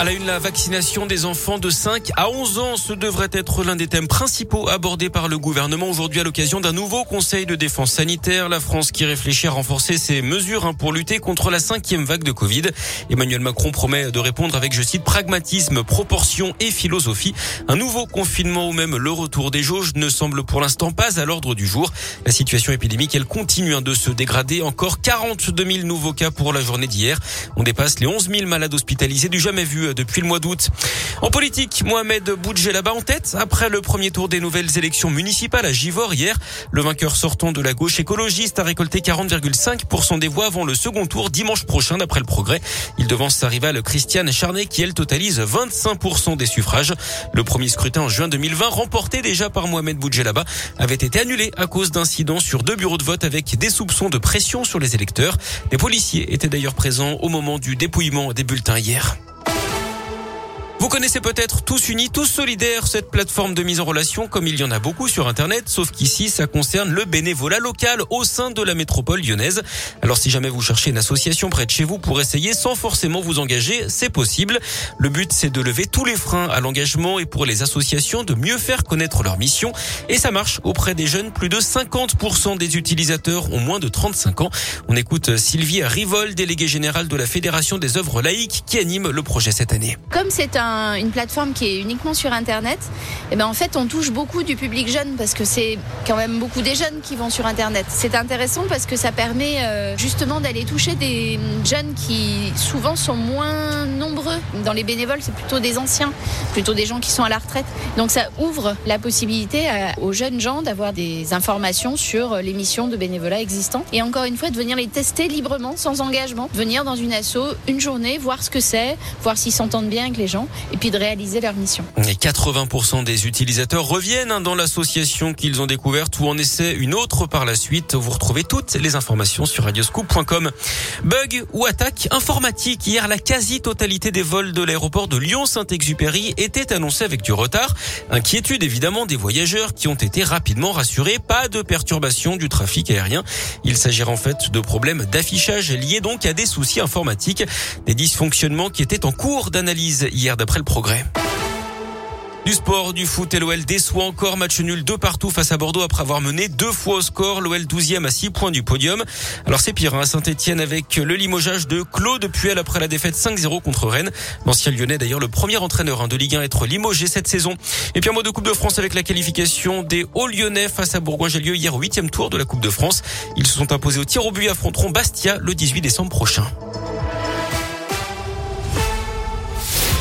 À la une, la vaccination des enfants de 5 à 11 ans, ce devrait être l'un des thèmes principaux abordés par le gouvernement aujourd'hui à l'occasion d'un nouveau conseil de défense sanitaire. La France qui réfléchit à renforcer ses mesures hein, pour lutter contre la cinquième vague de Covid. Emmanuel Macron promet de répondre avec, je cite, pragmatisme, proportion et philosophie. Un nouveau confinement ou même le retour des jauges ne semble pour l'instant pas à l'ordre du jour. La situation épidémique, elle continue hein, de se dégrader. Encore 42 000 nouveaux cas pour la journée d'hier. On dépasse les 11 000 malades hospitalisés du jamais vu depuis le mois d'août. En politique, Mohamed Boudjelaba en tête après le premier tour des nouvelles élections municipales à Givor hier. Le vainqueur sortant de la gauche écologiste a récolté 40,5% des voix avant le second tour dimanche prochain d'après le progrès. Il devance sa rivale Christiane Charnet qui elle totalise 25% des suffrages. Le premier scrutin en juin 2020 remporté déjà par Mohamed Boudjelaba avait été annulé à cause d'incidents sur deux bureaux de vote avec des soupçons de pression sur les électeurs. Les policiers étaient d'ailleurs présents au moment du dépouillement des bulletins hier. Vous connaissez peut-être Tous Unis, Tous Solidaires, cette plateforme de mise en relation comme il y en a beaucoup sur Internet, sauf qu'ici, ça concerne le bénévolat local au sein de la métropole lyonnaise. Alors si jamais vous cherchez une association près de chez vous pour essayer sans forcément vous engager, c'est possible. Le but, c'est de lever tous les freins à l'engagement et pour les associations de mieux faire connaître leur mission. Et ça marche auprès des jeunes. Plus de 50% des utilisateurs ont moins de 35 ans. On écoute Sylvie Rivol, déléguée générale de la Fédération des œuvres laïques qui anime le projet cette année. Comme c'est un une plateforme qui est uniquement sur Internet, et eh ben en fait, on touche beaucoup du public jeune parce que c'est quand même beaucoup des jeunes qui vont sur Internet. C'est intéressant parce que ça permet euh, justement d'aller toucher des jeunes qui souvent sont moins nombreux. Dans les bénévoles, c'est plutôt des anciens, plutôt des gens qui sont à la retraite. Donc ça ouvre la possibilité aux jeunes gens d'avoir des informations sur les missions de bénévolat existantes. Et encore une fois, de venir les tester librement, sans engagement. venir dans une asso une journée, voir ce que c'est, voir s'ils s'entendent bien avec les gens et puis de réaliser leur mission. Et 80% des utilisateurs reviennent hein, dans l'association qu'ils ont découverte ou en essaient une autre par la suite. Vous retrouvez toutes les informations sur radioscoop.com. Bug ou attaque informatique. Hier, la quasi-totalité des vols de l'aéroport de Lyon-Saint-Exupéry était annoncée avec du retard. Inquiétude évidemment des voyageurs qui ont été rapidement rassurés. Pas de perturbation du trafic aérien. Il s'agirait en fait de problèmes d'affichage liés donc à des soucis informatiques. Des dysfonctionnements qui étaient en cours d'analyse hier d'après progrès. Du sport, du foot et l'OL déçoit encore. Match nul de partout face à Bordeaux après avoir mené deux fois au score. L'OL 12e à 6 points du podium. Alors c'est pire hein, Saint-Etienne avec le limogeage de Claude Puel après la défaite 5-0 contre Rennes. L'ancien lyonnais d'ailleurs le premier entraîneur hein, de Ligue 1 à être limogé cette saison. Et puis en mode de Coupe de France avec la qualification des Hauts-Lyonnais face à Bourgoin. J'ai lieu hier au huitième tour de la Coupe de France. Ils se sont imposés au tir au but et affronteront Bastia le 18 décembre prochain.